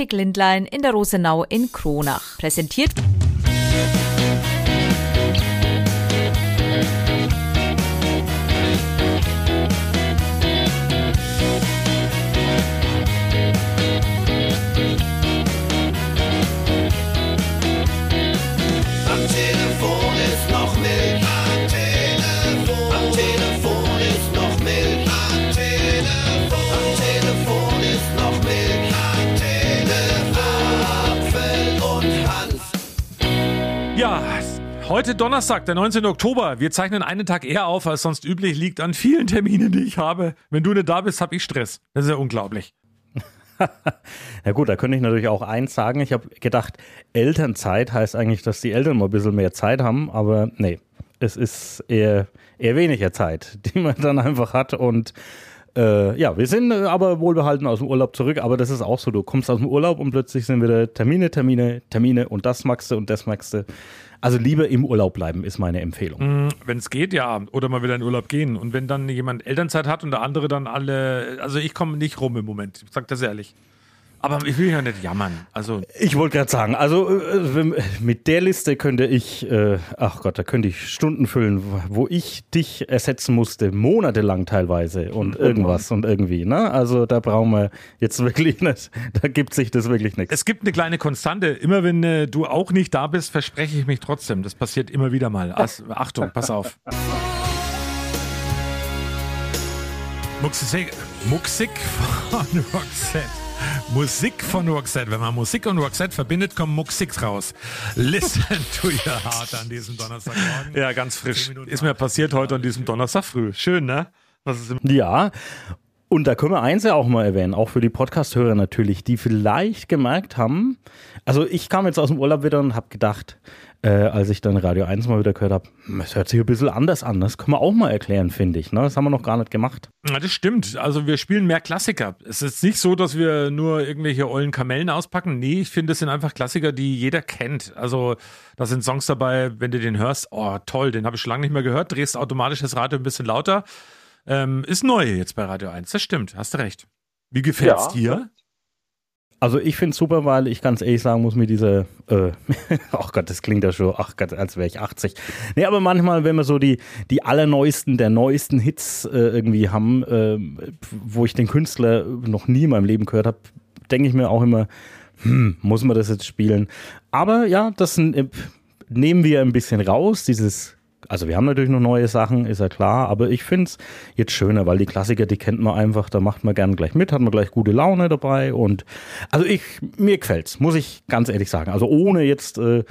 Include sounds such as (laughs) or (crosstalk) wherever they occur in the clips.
Optik Lindlein in der Rosenau in Kronach. Präsentiert heute Donnerstag, der 19. Oktober. Wir zeichnen einen Tag eher auf, als sonst üblich liegt an vielen Terminen, die ich habe. Wenn du nicht da bist, habe ich Stress. Das ist ja unglaublich. (laughs) Ja gut, da könnte ich natürlich auch eins sagen. Ich habe gedacht, Elternzeit heißt eigentlich, dass die Eltern mal ein bisschen mehr Zeit haben, aber nee, es ist eher, eher weniger Zeit, die man dann einfach hat und äh, ja, wir sind äh, aber wohlbehalten aus dem Urlaub zurück, aber das ist auch so, du kommst aus dem Urlaub und plötzlich sind wieder Termine, Termine, Termine und das magst du und das magst du. Also lieber im Urlaub bleiben, ist meine Empfehlung. Wenn es geht, ja. Oder mal wieder in Urlaub gehen. Und wenn dann jemand Elternzeit hat und der andere dann alle. Also ich komme nicht rum im Moment. Ich sag das ehrlich. Aber ich will ja nicht jammern. Also. Ich wollte gerade sagen, also äh, mit der Liste könnte ich, äh, ach Gott, da könnte ich Stunden füllen, wo ich dich ersetzen musste, monatelang teilweise und irgendwas und irgendwie, ne? Also da brauchen wir jetzt wirklich nicht, da gibt sich das wirklich nichts. Es gibt eine kleine Konstante. Immer wenn äh, du auch nicht da bist, verspreche ich mich trotzdem. Das passiert immer wieder mal. Also, (laughs) Achtung, pass auf. Muxik von Roxette. Musik von Roxette. Wenn man Musik und Roxette verbindet, kommt Muxik raus. Listen to your heart an diesem Donnerstagmorgen. Ja, ganz frisch. Ist mir passiert heute an diesem Donnerstag früh. Schön, ne? Was ist im Ja, und da können wir eins ja auch mal erwähnen, auch für die Podcast-Hörer natürlich, die vielleicht gemerkt haben, also ich kam jetzt aus dem Urlaub wieder und habe gedacht, äh, als ich dann Radio 1 mal wieder gehört habe, es hört sich ein bisschen anders an. Das können wir auch mal erklären, finde ich. Ne? Das haben wir noch gar nicht gemacht. Ja, das stimmt. Also wir spielen mehr Klassiker. Es ist nicht so, dass wir nur irgendwelche ollen Kamellen auspacken. Nee, ich finde, es sind einfach Klassiker, die jeder kennt. Also da sind Songs dabei, wenn du den hörst, oh toll, den habe ich schon lange nicht mehr gehört, drehst automatisch das Radio ein bisschen lauter. Ähm, ist neu jetzt bei Radio 1, das stimmt, hast du recht. Wie gefällt's Ja. dir? Also ich finde es super, weil ich ganz ehrlich sagen muss, mit dieser, äh, (laughs) ach Gott, das klingt ja schon, ach Gott, als wäre ich 80. Nee, aber manchmal, wenn wir so die, die allerneuesten, der neuesten Hits äh, irgendwie haben, äh, wo ich den Künstler noch nie in meinem Leben gehört habe, denke ich mir auch immer, hm, muss man das jetzt spielen? Aber ja, das äh, nehmen wir ein bisschen raus, dieses also wir haben natürlich noch neue Sachen, ist ja klar, aber ich finde es jetzt schöner, weil die Klassiker, die kennt man einfach, da macht man gern gleich mit, hat man gleich gute Laune dabei und also ich, mir gefällt's, muss ich ganz ehrlich sagen. Also ohne jetzt äh,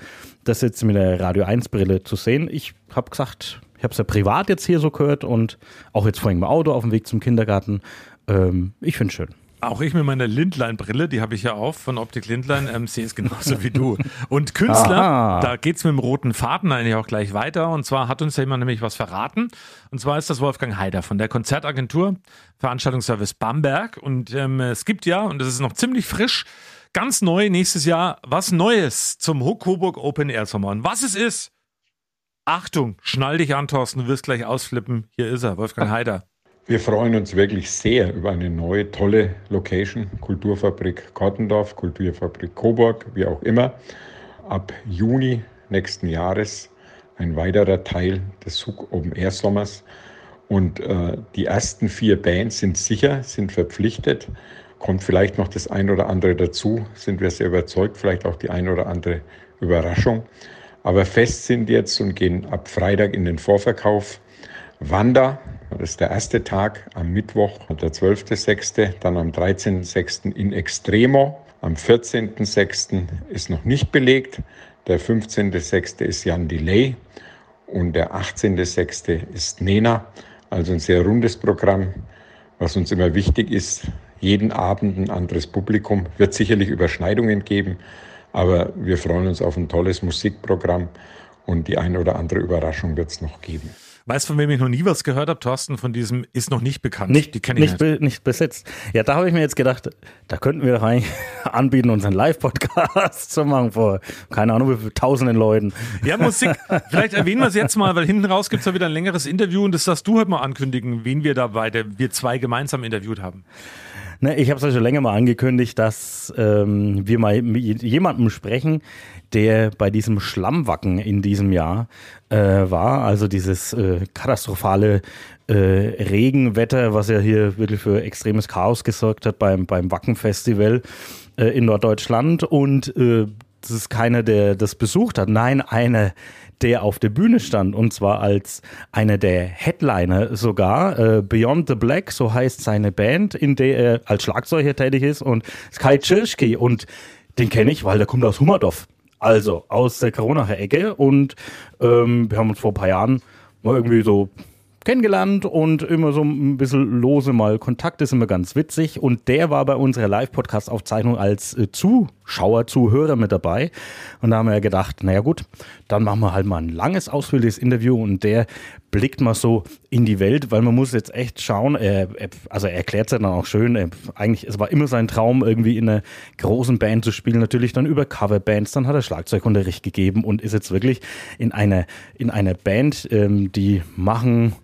das jetzt mit der Radio 1 Brille zu sehen, ich habe gesagt, ich habe es ja privat jetzt hier so gehört und auch jetzt vorhin im Auto auf dem Weg zum Kindergarten. Ähm, ich finde schön. Auch ich mit meiner Lindlein-Brille, die habe ich ja auf von Optik Lindlein, ähm, sehe es genauso wie du. Und Künstler, Aha. da geht's mit dem roten Faden eigentlich auch gleich weiter. Und zwar hat uns ja jemand nämlich was verraten. Und zwar ist das Wolfgang Heider von der Konzertagentur Veranstaltungsservice Bamberg. Und ähm, es gibt ja, und das ist noch ziemlich frisch, ganz neu nächstes Jahr was Neues zum Huck Coburg Open Air Sommer. Und was es ist, Achtung, schnall dich an, Thorsten, du wirst gleich ausflippen. Hier ist er, Wolfgang Heider. Wir freuen uns wirklich sehr über eine neue, tolle Location, Kulturfabrik Kortendorf, Kulturfabrik Coburg, wie auch immer. Ab Juni nächsten Jahres ein weiterer Teil des Hook Open Air Sommers. Und äh, die ersten vier Bands sind sicher, sind verpflichtet. Kommt vielleicht noch das ein oder andere dazu, sind wir sehr überzeugt, vielleicht auch die ein oder andere Überraschung. Aber fest sind jetzt und gehen ab Freitag in den Vorverkauf. Wanda, das ist der erste Tag am Mittwoch, der 12.06., dann am 13.06. in Extremo. Am 14.06. ist noch nicht belegt. Der 15.06. ist Jan Delay und der 18.06. ist Nena. Also ein sehr rundes Programm, was uns immer wichtig ist. Jeden Abend ein anderes Publikum. Wird sicherlich Überschneidungen geben, aber wir freuen uns auf ein tolles Musikprogramm und die eine oder andere Überraschung wird es noch geben. Weißt du, von wem ich noch nie was gehört habe, Thorsten, von diesem ist noch nicht bekannt. Nicht, die kenne ich nicht, nicht. be, nicht besetzt. Ja, da habe ich mir jetzt gedacht, da könnten wir doch eigentlich (laughs) anbieten, unseren Live-Podcast (laughs) zu machen vor, keine Ahnung, wie viel tausenden Leuten. Ja, Musik. Vielleicht erwähnen wir es jetzt mal, weil hinten raus gibt es ja wieder ein längeres Interview und das darfst du heute mal ankündigen, wen wir da beide, wir zwei gemeinsam interviewt haben. Ne, ich habe es ja schon länger mal angekündigt, dass ähm, wir mal mit jemandem sprechen, der bei diesem Schlammwacken in diesem Jahr äh, war. Also dieses äh, katastrophale äh, Regenwetter, was ja hier wirklich für extremes Chaos gesorgt hat beim, beim Wacken-Festival äh, in Norddeutschland. Und äh, das ist keiner, der das besucht hat. Nein, einer, der auf der Bühne stand und zwar als einer der Headliner sogar. Äh, Beyond the Black, so heißt seine Band, in der er als Schlagzeuger tätig ist und Sky Chirschke und den kenne ich, weil der kommt aus Hummerdorf. Also aus der Koronacher Ecke und ähm, wir haben uns vor ein paar Jahren mal irgendwie so kennengelernt und immer so ein bisschen lose mal Kontakt, ist immer ganz witzig. Und der war bei unserer Live-Podcast-Aufzeichnung als äh, Zuschauer, Zuhörer mit dabei. Und da haben wir gedacht, naja gut, dann machen wir halt mal ein langes, ausführliches Interview und der blickt mal so in die Welt, weil man muss jetzt echt schauen, er, er, also er erklärt es ja dann auch schön, er, eigentlich, es war immer sein Traum, irgendwie in einer großen Band zu spielen, natürlich dann über Coverbands, dann hat er Schlagzeugunterricht gegeben und ist jetzt wirklich in einer, in einer Band, ähm, die machen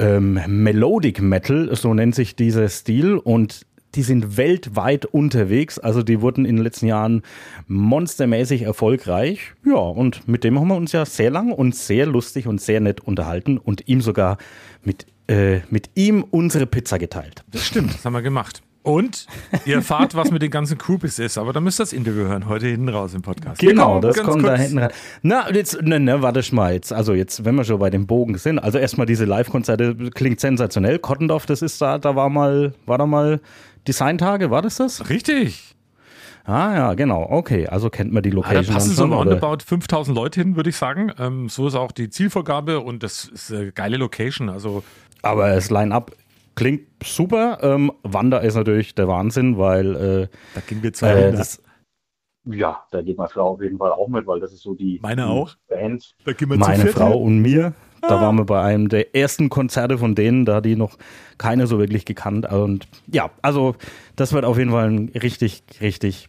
ähm, Melodic Metal, so nennt sich dieser Stil und die sind weltweit unterwegs, also die wurden in den letzten Jahren monstermäßig erfolgreich. Ja, und mit dem haben wir uns ja sehr lang und sehr lustig und sehr nett unterhalten und ihm sogar mit, äh, mit ihm unsere Pizza geteilt. Das stimmt, das haben wir gemacht. Und ihr erfahrt, was mit den ganzen Groupies ist, aber dann müsst ihr das Interview hören, heute hinten raus im Podcast. Genau, das kommt da kurz- hinten rein. Na, jetzt, ne, ne, warte mal jetzt. Also jetzt, wenn wir schon bei dem Bogen sind, also erstmal diese Live-Konzerte klingt sensationell. Kottendorf, das ist da, da war mal, war da mal Designtage, war das das? Richtig. Ah ja, genau, okay, also kennt man die Ja, da Location passen so roundabout 5000 Leute hin, würde ich sagen. Ähm, so ist auch die Zielvorgabe und das ist eine geile Location. Also Aber das Line-Up klingt super. Ähm, Wanda ist natürlich der Wahnsinn, weil äh, da gehen wir zwei äh, Ja, da geht meine Frau auf jeden Fall auch mit, weil das ist so die, Meine auch. Band. Da gehen wir meine Frau und mir. Da waren wir bei einem der ersten Konzerte von denen, da hat die noch keine so wirklich gekannt. Und ja, also das wird auf jeden Fall ein richtig, richtig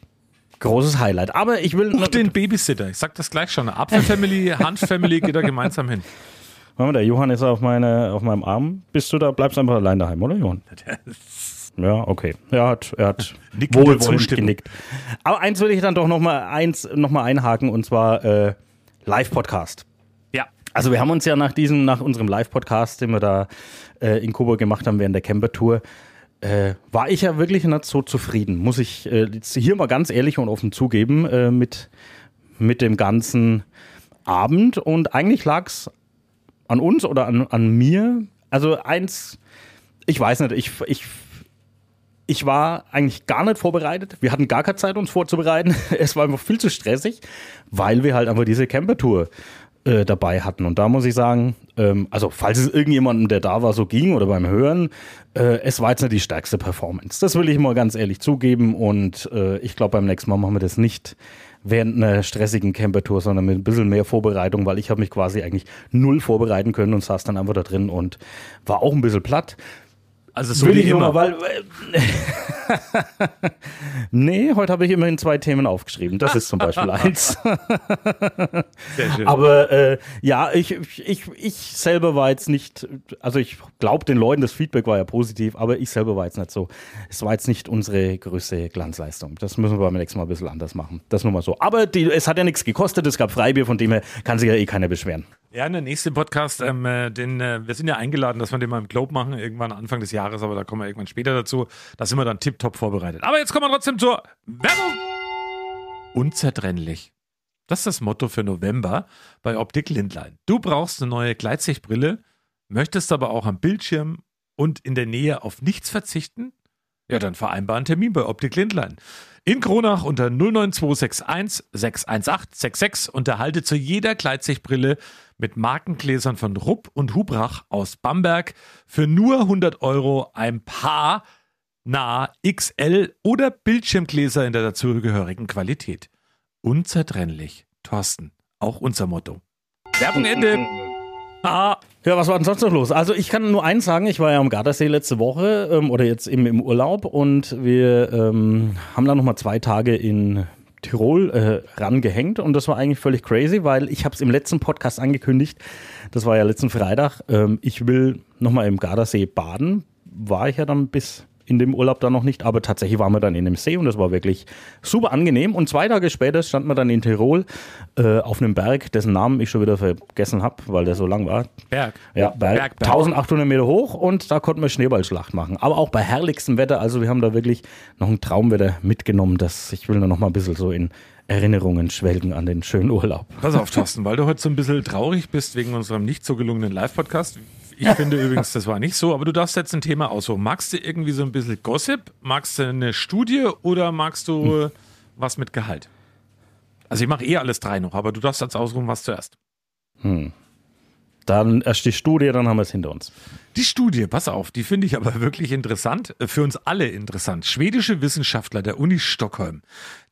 großes Highlight. Aber ich will Buch den Babysitter. Ich sag das gleich schon. Apfelfamily, (laughs) Hanf-Family geht da gemeinsam hin. Mal, der Johann ist auf, meine, auf meinem Arm. Bist du da? Bleibst einfach allein daheim, oder Johann? (laughs) Ja, okay. Er hat, er hat (laughs) wohlwollend genickt. Aber eins will ich dann doch noch mal eins noch mal einhaken und zwar äh, Live-Podcast. Also wir haben uns ja nach diesem, nach unserem Live-Podcast, den wir da äh, in Coburg gemacht haben während der Camper-Tour, äh, war ich ja wirklich nicht so zufrieden. Muss ich äh, hier mal ganz ehrlich und offen zugeben äh, mit, mit dem ganzen Abend. Und eigentlich lag es an uns oder an, an mir. Also eins, ich weiß nicht, ich, ich, ich war eigentlich gar nicht vorbereitet. Wir hatten gar keine Zeit, uns vorzubereiten. (laughs) Es war einfach viel zu stressig, weil wir halt einfach diese Camper-Tour äh, dabei hatten. Und da muss ich sagen, ähm, also falls es irgendjemandem, der da war, so ging oder beim Hören, äh, es war jetzt nicht die stärkste Performance. Das will ich mal ganz ehrlich zugeben. Und äh, ich glaube, beim nächsten Mal machen wir das nicht während einer stressigen Camper-Tour, sondern mit ein bisschen mehr Vorbereitung, weil ich habe mich quasi eigentlich null vorbereiten können und saß dann einfach da drin und war auch ein bisschen platt. Also so Will wie ich immer. mal, weil. (laughs) nee, heute habe ich immerhin zwei Themen aufgeschrieben. Das ist zum (laughs) Beispiel eins. Sehr schön. Aber äh, ja, ich, ich, ich selber war jetzt nicht, also ich glaube den Leuten, das Feedback war ja positiv, aber ich selber war jetzt nicht so. Es war jetzt nicht unsere größte Glanzleistung. Das müssen wir beim nächsten Mal ein bisschen anders machen. Das nur mal so. Aber die, es hat ja nichts gekostet, es gab Freibier, von dem her kann sich ja eh keiner beschweren. Ja, in der nächsten Podcast, ähm, äh, den, äh, wir sind ja eingeladen, dass wir den mal im Globe machen, irgendwann Anfang des Jahres, aber da kommen wir irgendwann später dazu. Da sind wir dann tipptopp vorbereitet. Aber jetzt kommen wir trotzdem zur Werbung. Unzertrennlich. Das ist das Motto für November bei Optik Lindlein. Du brauchst eine neue Gleitsichtbrille, möchtest aber auch am Bildschirm und in der Nähe auf nichts verzichten? Ja, dann vereinbar einen Termin bei Optik Lindlein. In Kronach unter 09261 618 66 und erhalte zu jeder Gleitsichtbrille mit Markengläsern von Rupp und Hubrach aus Bamberg für nur 100 Euro ein Paar nah XL oder Bildschirmgläser in der dazugehörigen Qualität. Unzertrennlich. Thorsten, auch unser Motto. Werbung Ende. Ah, Ja, was war denn sonst noch los? Also ich kann nur eins sagen, ich war ja am Gardasee letzte Woche ähm, oder jetzt eben im Urlaub und wir ähm, haben dann nochmal zwei Tage in Tirol äh, rangehängt und das war eigentlich völlig crazy, weil ich habe es im letzten Podcast angekündigt, das war ja letzten Freitag, ähm, ich will nochmal im Gardasee baden, war ich ja dann bis in dem Urlaub dann noch nicht, aber tatsächlich waren wir dann in dem See und das war wirklich super angenehm. Und zwei Tage später standen wir dann in Tirol äh, auf einem Berg, dessen Namen ich schon wieder vergessen habe, weil der so lang war. Berg. Ja, Berg, Berg, Berg. 1800 Meter hoch und da konnten wir Schneeballschlacht machen. Aber auch bei herrlichstem Wetter, also wir haben da wirklich noch ein Traumwetter mitgenommen, das ich will da noch mal ein bisschen so in Erinnerungen schwelgen an den schönen Urlaub. Pass auf, Thorsten, weil du heute so ein bisschen traurig bist wegen unserem nicht so gelungenen Live-Podcast. Ich finde übrigens, das war nicht so, aber du darfst jetzt ein Thema aussuchen. Magst du irgendwie so ein bisschen Gossip? Magst du eine Studie oder magst du was mit Gehalt? Also ich mache eh alles drei noch, aber du darfst jetzt ausruhen, was zuerst. Dann erst die Studie, dann haben wir es hinter uns. Die Studie, pass auf, die finde ich aber wirklich interessant, äh, für uns alle interessant. Schwedische Wissenschaftler der Uni Stockholm,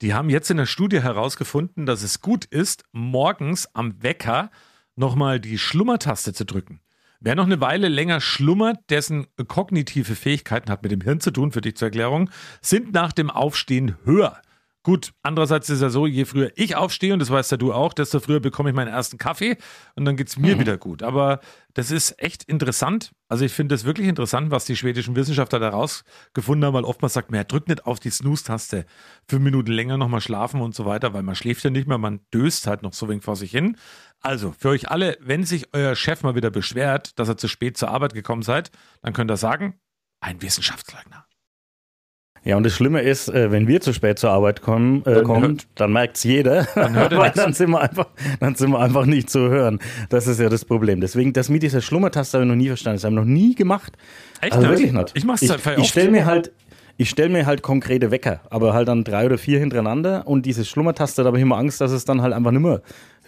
die haben jetzt in der Studie herausgefunden, dass es gut ist, morgens am Wecker nochmal die Schlummertaste zu drücken. Wer noch eine Weile länger schlummert, dessen kognitive Fähigkeiten hat mit dem Hirn zu tun, für dich zur Erklärung, sind nach dem Aufstehen höher. Gut, andererseits ist ja so, je früher ich aufstehe, und das weißt ja du auch, desto früher bekomme ich meinen ersten Kaffee und dann geht's mir wieder gut. Aber das ist echt interessant. Also ich finde das wirklich interessant, was die schwedischen Wissenschaftler da rausgefunden haben, weil oftmals sagt man, ja, drück nicht auf die Snooze-Taste. Fünf Minuten länger nochmal schlafen und so weiter, weil man schläft ja nicht mehr, man döst halt noch so wenig vor sich hin. Also, für euch alle, wenn sich euer Chef mal wieder beschwert, dass ihr zu spät zur Arbeit gekommen seid, dann könnt ihr sagen, ein Wissenschaftsleugner. Ja, und das Schlimme ist, äh, wenn wir zu spät zur Arbeit kommen, äh, kommen hört- dann merkt's jeder, Dann hört er (laughs) weil dann sind, wir einfach, dann sind wir einfach nicht zu hören. Das ist ja das Problem. Deswegen, das mit dieser Schlummertaste habe ich noch nie verstanden. Das haben wir noch nie gemacht. Echt also wirklich nicht. Ich mach's ich, halt ich stelle mir halt ich stelle mir halt konkrete Wecker, aber halt dann drei oder vier hintereinander und diese Schlummertaste, da habe ich immer Angst, dass es dann halt einfach nicht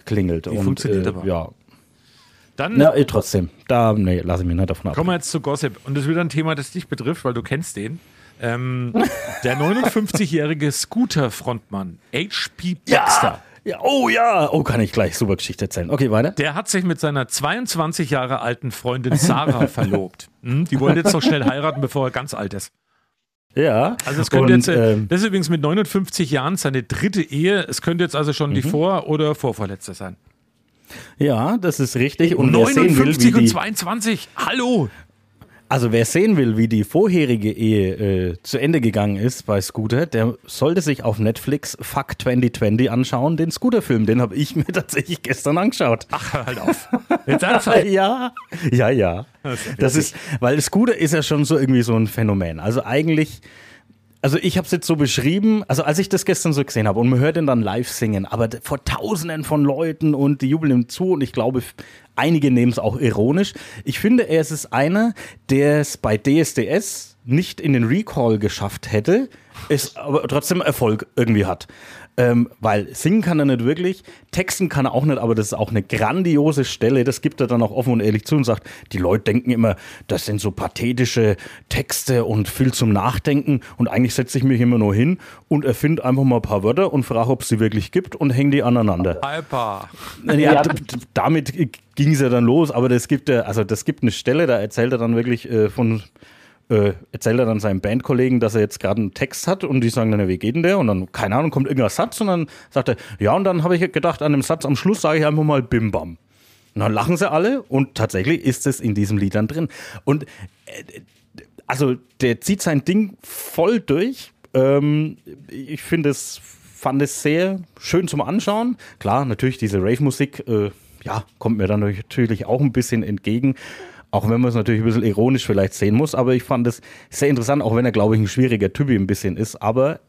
klingelt. und, funktioniert äh, aber. Ja, Dann ja eh, trotzdem. Da, nee, lasse ich mich nicht davon ab. kommen wir jetzt zu Gossip. Und das ist wieder ein Thema, das dich betrifft, weil du kennst den. Ähm, (laughs) der 59-jährige Scooter-Frontmann, HP Baxter. Ja, oh ja, oh, kann ich gleich super Geschichte erzählen. Okay, weiter. Der hat sich mit seiner 22 Jahre alten Freundin Sarah (laughs) verlobt. Hm, die wollen jetzt noch schnell heiraten, bevor er ganz alt ist. Ja. Also es könnte jetzt, äh, ähm, das ist übrigens mit 59 Jahren seine dritte Ehe. Es könnte jetzt also schon Mhm. die vor- oder vorvorletzte sein. Ja, das ist richtig. Und wer sehen will, 59 wie und die, 22. Hallo. Also wer sehen will, wie die vorherige Ehe äh, zu Ende gegangen ist bei Scooter, der sollte sich auf Netflix Fuck 2020 anschauen, den Scooter-Film. Den habe ich (laughs) mir tatsächlich gestern angeschaut. Ach, halt auf. Jetzt ernsthaft. (laughs) Ja, ja, ja. Das ist, weil Scooter ist ja schon so irgendwie so ein Phänomen. Also eigentlich, also ich habe es jetzt so beschrieben, also als ich das gestern so gesehen habe und man hört ihn dann live singen, aber vor Tausenden von Leuten und die jubeln ihm zu und ich glaube, einige nehmen es auch ironisch. Ich finde, er ist einer, der es bei DSDS nicht in den Recall geschafft hätte, es aber trotzdem Erfolg irgendwie hat. Ähm, weil singen kann er nicht wirklich, texten kann er auch nicht, aber das ist auch eine grandiose Stelle. Das gibt er dann auch offen und ehrlich zu und sagt, die Leute denken immer, das sind so pathetische Texte und viel zum Nachdenken. Und eigentlich setze ich mich immer nur hin und erfinde einfach mal ein paar Wörter und frage, ob es sie wirklich gibt und hänge die aneinander. Alpa. Ja, Ja. damit ging es ja dann los, aber das gibt also das gibt eine Stelle, da erzählt er dann wirklich äh, von, äh, erzählt er dann seinem Bandkollegen, dass er jetzt gerade einen Text hat und die sagen dann, wie geht denn der? Und dann, keine Ahnung, kommt irgendein Satz und dann sagt er, ja, und dann habe ich gedacht, an dem Satz am Schluss sage ich einfach mal Bim Bam. Und dann lachen sie alle und tatsächlich ist es in diesem Lied dann drin. Und äh, also der zieht sein Ding voll durch. Ähm, ich finde es, fand es sehr schön zum Anschauen. Klar, natürlich diese Rave-Musik, äh, ja, kommt mir dann natürlich auch ein bisschen entgegen. Auch wenn man es natürlich ein bisschen ironisch vielleicht sehen muss, aber ich fand es sehr interessant, auch wenn er, glaube ich, ein schwieriger Typi ein bisschen ist. Aber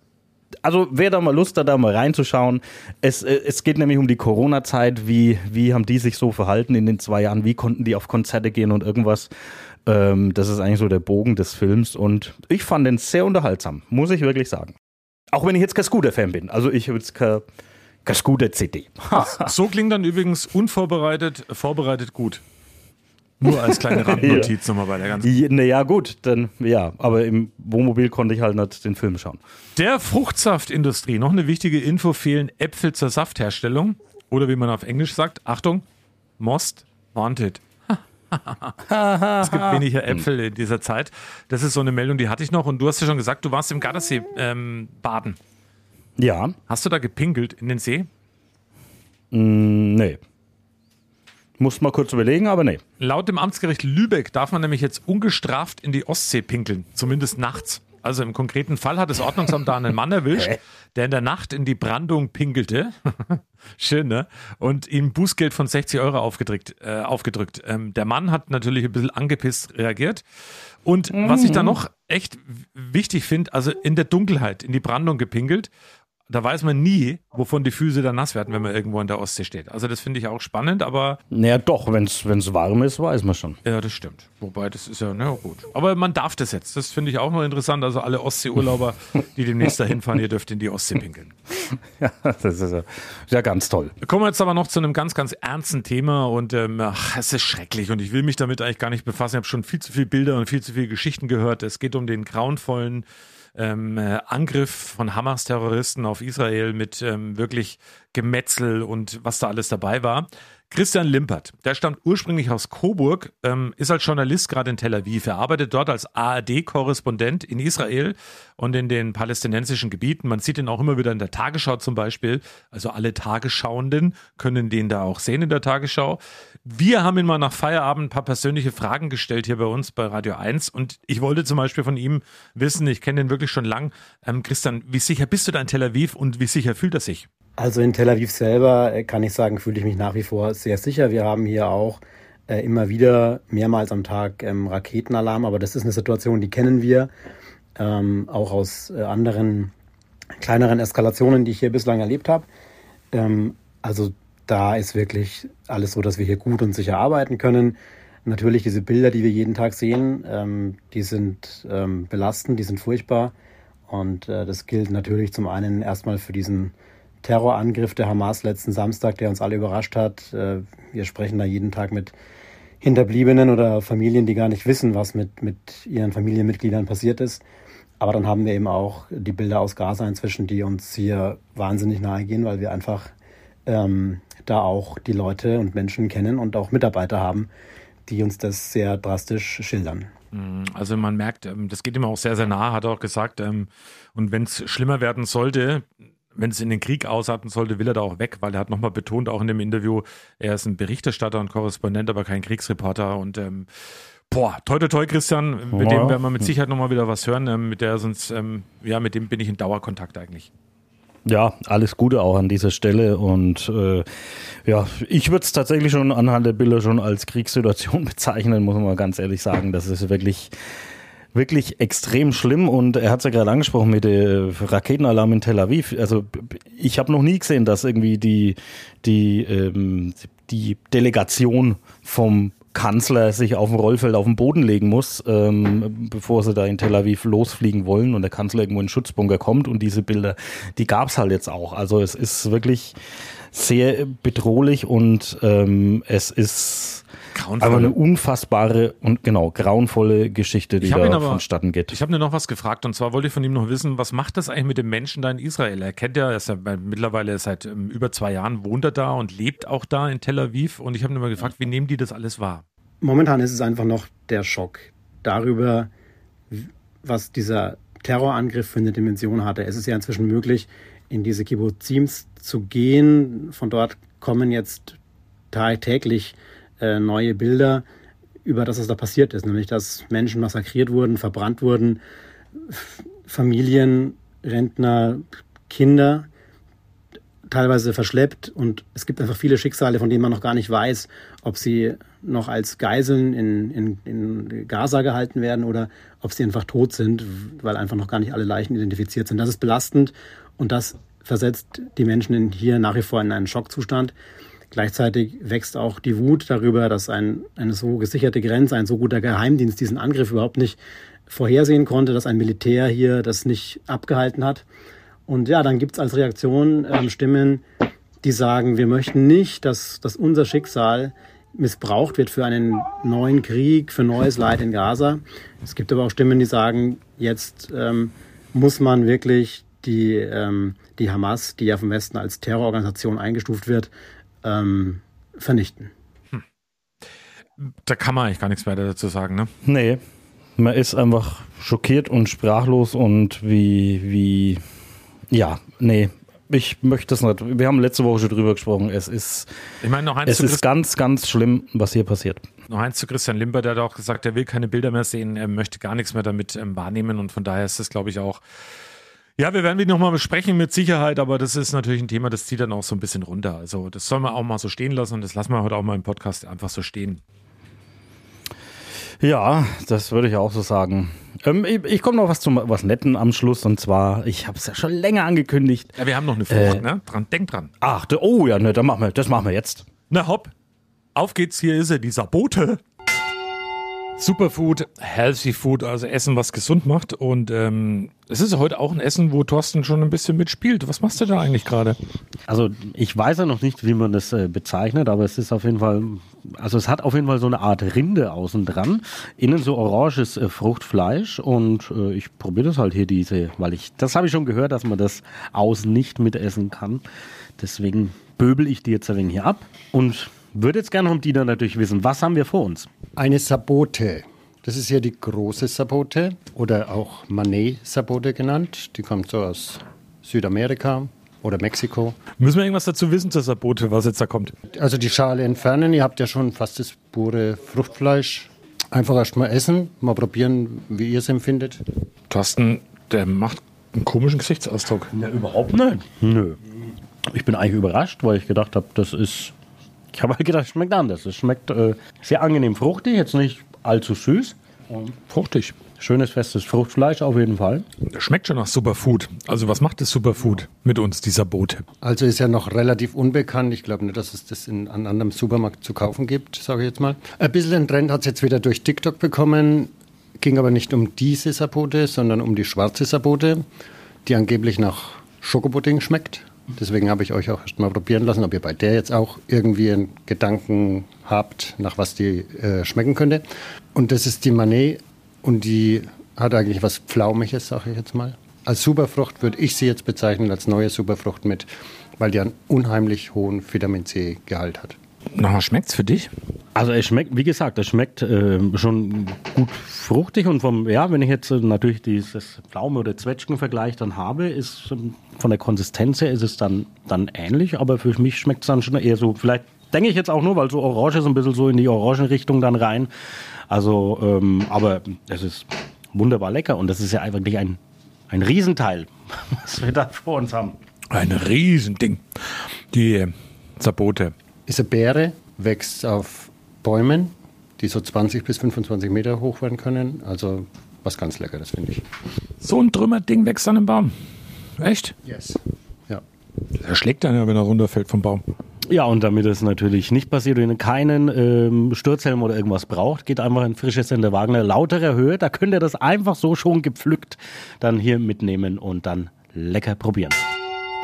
also wer da mal Lust hat, da mal reinzuschauen, es, äh, es geht nämlich um die Corona-Zeit, wie, wie haben die sich so verhalten in den zwei Jahren, wie konnten die auf Konzerte gehen und irgendwas. Ähm, das ist eigentlich so der Bogen des Films und ich fand den sehr unterhaltsam, muss ich wirklich sagen. Auch wenn ich jetzt kein Scooter-Fan bin, also ich habe jetzt kein, kein Scooter-CD. So klingt dann übrigens unvorbereitet, vorbereitet gut. Nur als kleine (laughs) Randnotiz nochmal bei der ganzen. Naja, gut, dann ja, aber im Wohnmobil konnte ich halt nicht den Film schauen. Der Fruchtsaftindustrie, noch eine wichtige Info, fehlen Äpfel zur Saftherstellung. Oder wie man auf Englisch sagt, Achtung, Most Wanted. (laughs) es gibt weniger Äpfel in dieser Zeit. Das ist so eine Meldung, die hatte ich noch. Und du hast ja schon gesagt, du warst im Gardasee ähm, baden. Ja, Hast du da gepinkelt in den See? nee. Muss mal kurz überlegen, aber nee. Laut dem Amtsgericht Lübeck darf man nämlich jetzt ungestraft in die Ostsee pinkeln, zumindest nachts. Also im konkreten Fall hat das Ordnungsamt da einen Mann erwischt, (laughs) der in der Nacht in die Brandung pinkelte. (laughs) Schön, ne? Und ihm Bußgeld von 60 Euro aufgedrückt. Äh, aufgedrückt. Ähm, der Mann hat natürlich ein bisschen angepisst reagiert. Und was ich da noch echt wichtig finde, also in der Dunkelheit in die Brandung gepinkelt. Da weiß man nie, wovon die Füße dann nass werden, wenn man irgendwo in der Ostsee steht. Also das finde ich auch spannend, aber Naja, doch, wenn es warm ist, weiß man schon. ja, das stimmt. Wobei, das ist ja, na gut. Aber man darf das jetzt. Das finde ich auch noch interessant. Also alle Ostseeurlauber, (laughs) die demnächst dahin fahren, ihr dürft in die Ostsee pinkeln. (laughs) Ja, das ist ja, ja ganz toll. Kommen wir jetzt aber noch zu einem ganz, ganz ernsten Thema und ähm, ach, es ist schrecklich und ich will mich damit eigentlich gar nicht befassen. Ich habe schon viel zu viele Bilder und viel zu viele Geschichten gehört. Es geht um den grauenvollen ähm, äh, Angriff von Hamas-Terroristen auf Israel mit ähm, wirklich Gemetzel und was da alles dabei war. Christian Limpert, der stammt ursprünglich aus Coburg, ähm, ist als Journalist gerade in Tel Aviv. Er arbeitet dort als ARD-Korrespondent in Israel und in den palästinensischen Gebieten. Man sieht ihn auch immer wieder in der Tagesschau zum Beispiel. Also alle Tagesschauenden können den da auch sehen in der Tagesschau. Wir haben ihn mal nach Feierabend ein paar persönliche Fragen gestellt hier bei uns bei Radio 1 und ich wollte zum Beispiel von ihm wissen, ich kenne ihn wirklich schon lang. Ähm, Christian, wie sicher bist du da in Tel Aviv und wie sicher fühlt er sich? Also in Tel Aviv selber äh, kann ich sagen, fühle ich mich nach wie vor sehr sicher. Wir haben hier auch äh, immer wieder mehrmals am Tag ähm, Raketenalarm, aber das ist eine Situation, die kennen wir ähm, auch aus äh, anderen kleineren Eskalationen, die ich hier bislang erlebt habe. Ähm, also da ist wirklich alles so, dass wir hier gut und sicher arbeiten können. Natürlich diese Bilder, die wir jeden Tag sehen, die sind belastend, die sind furchtbar. Und das gilt natürlich zum einen erstmal für diesen Terrorangriff der Hamas letzten Samstag, der uns alle überrascht hat. Äh, Wir sprechen da jeden Tag mit Hinterbliebenen oder Familien, die gar nicht wissen, was mit, mit ihren Familienmitgliedern passiert ist. Aber dann haben wir eben auch die Bilder aus Gaza inzwischen, die uns hier wahnsinnig nahe gehen, weil wir einfach ähm, da auch die Leute und Menschen kennen und auch Mitarbeiter haben, die uns das sehr drastisch schildern. Also man merkt, ähm, das geht ihm auch sehr, sehr nah, hat er auch gesagt. ähm, Und wenn es schlimmer werden sollte, wenn es in den Krieg ausarten sollte, will er da auch weg, weil er hat nochmal betont, auch in dem Interview, er ist ein Berichterstatter und Korrespondent, aber kein Kriegsreporter. Und ähm, boah, toi toi toi, Christian, mit Ja. dem werden wir mit Sicherheit nochmal wieder was hören. Ähm, mit der sonst, ähm, ja, mit dem bin ich in Dauerkontakt eigentlich. Ja, alles Gute auch an dieser Stelle. Und äh, ja, ich würde es tatsächlich schon anhand der Bilder schon als Kriegssituation (laughs) bezeichnen, muss man mal ganz ehrlich sagen. Das ist wirklich, wirklich extrem schlimm. Und er hat es ja gerade angesprochen mit dem Raketenalarm in Tel Aviv. Also ich habe noch nie gesehen, dass irgendwie die, die, ähm, die Delegation vom Kanzler sich auf dem Rollfeld auf den Boden legen muss, ähm, bevor sie da in Tel Aviv losfliegen wollen und der Kanzler irgendwo in den Schutzbunker kommt. Und diese Bilder, die gab's halt jetzt auch. Also es ist wirklich sehr bedrohlich und ähm, es ist Grauenvoll. aber eine unfassbare und genau grauenvolle Geschichte, die Ich hab ihn da aber- vonstatten geht. Ich habe mir noch was gefragt und zwar wollte ich von ihm noch wissen, was macht das eigentlich mit den Menschen da in Israel? Er kennt ja, er ist ja mittlerweile seit ähm, über zwei Jahren wohnt er da und lebt auch da in Tel Aviv und ich habe ihn mal gefragt, wie nehmen die das alles wahr? Momentan ist es einfach noch der Schock darüber, was dieser Terrorangriff für eine Dimension hatte. Es ist ja inzwischen möglich, in diese Kibbuzims zu gehen. Von dort kommen jetzt tagtäglich äh, neue Bilder über das, was da passiert ist, nämlich dass Menschen massakriert wurden, verbrannt wurden, Familien, Rentner, Kinder teilweise verschleppt und es gibt einfach viele Schicksale, von denen man noch gar nicht weiß, ob sie noch als Geiseln in, in, in Gaza gehalten werden oder ob sie einfach tot sind, weil einfach noch gar nicht alle Leichen identifiziert sind. Das ist belastend und das versetzt die Menschen hier nach wie vor in einen Schockzustand. Gleichzeitig wächst auch die Wut darüber, dass ein, eine so gesicherte Grenze, ein so guter Geheimdienst diesen Angriff überhaupt nicht vorhersehen konnte, dass ein Militär hier das nicht abgehalten hat. Und ja, dann gibt's als Reaktion ähm, Stimmen, die sagen, wir möchten nicht, dass, dass unser Schicksal missbraucht wird für einen neuen Krieg, für neues Leid in Gaza. Es gibt aber auch Stimmen, die sagen, jetzt ähm, muss man wirklich die, ähm, die Hamas, die ja vom Westen als Terrororganisation eingestuft wird, ähm, vernichten. Da kann man eigentlich gar nichts weiter dazu sagen, ne? Nee, man ist einfach schockiert und sprachlos und wie, wie, ja, nee, ich möchte es nicht. Wir haben letzte Woche schon drüber gesprochen. Es ist, Ich meine noch eins es zu ist Christian. ganz, ganz schlimm, was hier passiert. Noch eins zu Christian Limper, der hat auch gesagt, er will keine Bilder mehr sehen, er möchte gar nichts mehr damit ähm, wahrnehmen und von daher ist das, glaube ich, auch. Ja, wir werden die nochmal besprechen mit Sicherheit, aber das ist natürlich ein Thema, das zieht dann auch so ein bisschen runter. Also das soll man auch mal so stehen lassen und das lassen wir heute auch mal im Podcast einfach so stehen. Ja, das würde ich auch so sagen. Ähm, ich ich komme noch was zum was Netten am Schluss und zwar, ich habe es ja schon länger angekündigt. Ja, wir haben noch eine Frucht, Äh. ne? Dran, denk dran. Ach, oh ja, ne, dann machen wir, das machen wir jetzt. Na hopp, auf geht's, hier ist er, die Sabote. Superfood, Healthy Food, also Essen, was gesund macht. Und ähm, es ist heute auch ein Essen, wo Thorsten schon ein bisschen mitspielt. Was machst du da eigentlich gerade? Also ich weiß ja noch nicht, wie man das äh, bezeichnet, aber es ist auf jeden Fall, also es hat auf jeden Fall so eine Art Rinde außen dran, innen so oranges äh, Fruchtfleisch und äh, ich probiere das halt hier diese, weil ich, das habe ich schon gehört, dass man das außen nicht mitessen kann. Deswegen böbel ich die jetzt ein wenig hier ab und würde jetzt gerne vom Dieter natürlich wissen, was haben wir vor uns? Eine Sabote. Das ist hier die große Sabote oder auch Manet-Sabote genannt. Die kommt so aus Südamerika oder Mexiko. Müssen wir irgendwas dazu wissen zur Sabote, was jetzt da kommt? Also die Schale entfernen. Ihr habt ja schon fast das pure Fruchtfleisch. Einfach erst mal essen, mal probieren, wie ihr es empfindet. Thorsten, der macht einen komischen Gesichtsausdruck. Ja, überhaupt nicht. Nö. Ich bin eigentlich überrascht, weil ich gedacht habe, das ist. Ich habe halt gedacht, es schmeckt anders. Es schmeckt äh, sehr angenehm fruchtig, jetzt nicht allzu süß. Fruchtig. Schönes, festes Fruchtfleisch auf jeden Fall. Schmeckt schon nach Superfood. Also was macht das Superfood mit uns, die Sabote? Also ist ja noch relativ unbekannt. Ich glaube nicht, dass es das in einem anderen Supermarkt zu kaufen gibt, sage ich jetzt mal. Ein bisschen einen Trend hat es jetzt wieder durch TikTok bekommen. Ging aber nicht um diese Sabote, sondern um die schwarze Sabote, die angeblich nach Schokopudding schmeckt. Deswegen habe ich euch auch erst mal probieren lassen, ob ihr bei der jetzt auch irgendwie einen Gedanken habt, nach was die äh, schmecken könnte. Und das ist die Manet und die hat eigentlich was Pflaumiges, sage ich jetzt mal. Als Superfrucht würde ich sie jetzt bezeichnen als neue Superfrucht mit, weil die einen unheimlich hohen Vitamin C-Gehalt hat. Na, schmeckt's für dich? Also es schmeckt, wie gesagt, es schmeckt äh, schon gut fruchtig und vom, ja, wenn ich jetzt äh, natürlich dieses Pflaume- oder Zwetschgen-Vergleich dann habe, ist ähm, von der Konsistenz her ist es dann, dann ähnlich, aber für mich schmeckt es dann schon eher so, vielleicht denke ich jetzt auch nur, weil so Orange ist ein bisschen so in die Orangenrichtung dann rein. Also, ähm, aber es ist wunderbar lecker und das ist ja eigentlich ein, ein Riesenteil, (laughs) was wir da vor uns haben. Ein Riesending. Die äh, Sabote. Ist eine Beere, wächst auf Bäumen, die so 20 bis 25 Meter hoch werden können. Also was ganz Leckeres, finde ich. So ein Trümmerding wächst an einem Baum. Echt? Yes. Ja. Der schlägt dann ja, wenn er runterfällt vom Baum. Ja, und damit es natürlich nicht passiert und ihr keinen ähm, Sturzhelm oder irgendwas braucht, geht einfach ein frisches in der Wagner lauterer Höhe. Da könnt ihr das einfach so schon gepflückt dann hier mitnehmen und dann lecker probieren.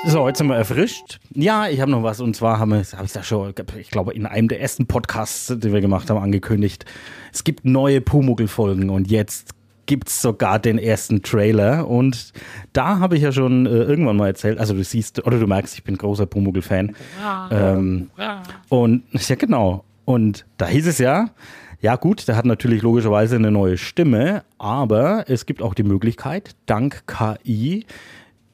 So, jetzt sind wir erfrischt. Ja, ich habe noch was und zwar haben wir, habe ich da schon, ich glaube, in einem der ersten Podcasts, die wir gemacht haben, angekündigt. Es gibt neue Pumuckl-Folgen und jetzt gibt's sogar den ersten Trailer und da habe ich ja schon äh, irgendwann mal erzählt, also du siehst, oder du merkst, ich bin großer Pumuckl-Fan. Ähm, und (laughs) ja, genau. Und da hieß es ja, ja gut, der hat natürlich logischerweise eine neue Stimme, aber es gibt auch die Möglichkeit, dank KI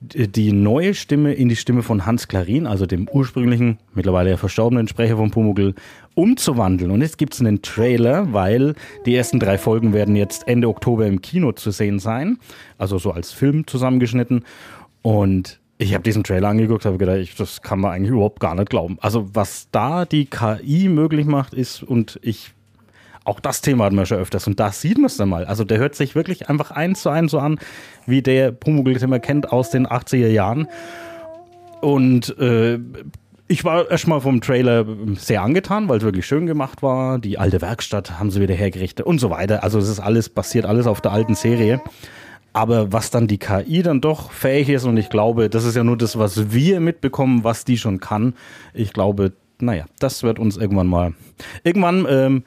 die neue Stimme in die Stimme von Hans Klarin, also dem ursprünglichen, mittlerweile ja verstorbenen Sprecher von Pumuckl, umzuwandeln. Und jetzt gibt es einen Trailer, weil die ersten drei Folgen werden jetzt Ende Oktober im Kino zu sehen sein, also so als Film zusammengeschnitten. Und ich habe diesen Trailer angeguckt, habe gedacht, ich, das kann man eigentlich überhaupt gar nicht glauben. Also was da die KI möglich macht, ist, und ich auch das Thema hatten wir schon öfters und da sieht man es dann mal. Also der hört sich wirklich einfach eins zu eins so an, wie der Pumuckl, den man kennt aus den 80er Jahren. Und äh, ich war erstmal vom Trailer sehr angetan, weil es wirklich schön gemacht war. Die alte Werkstatt haben sie wieder hergerichtet und so weiter. Also es ist alles, basiert alles auf der alten Serie. Aber was dann die KI dann doch fähig ist, und ich glaube, das ist ja nur das, was wir mitbekommen, was die schon kann. Ich glaube, naja, das wird uns irgendwann mal. Irgendwann ähm,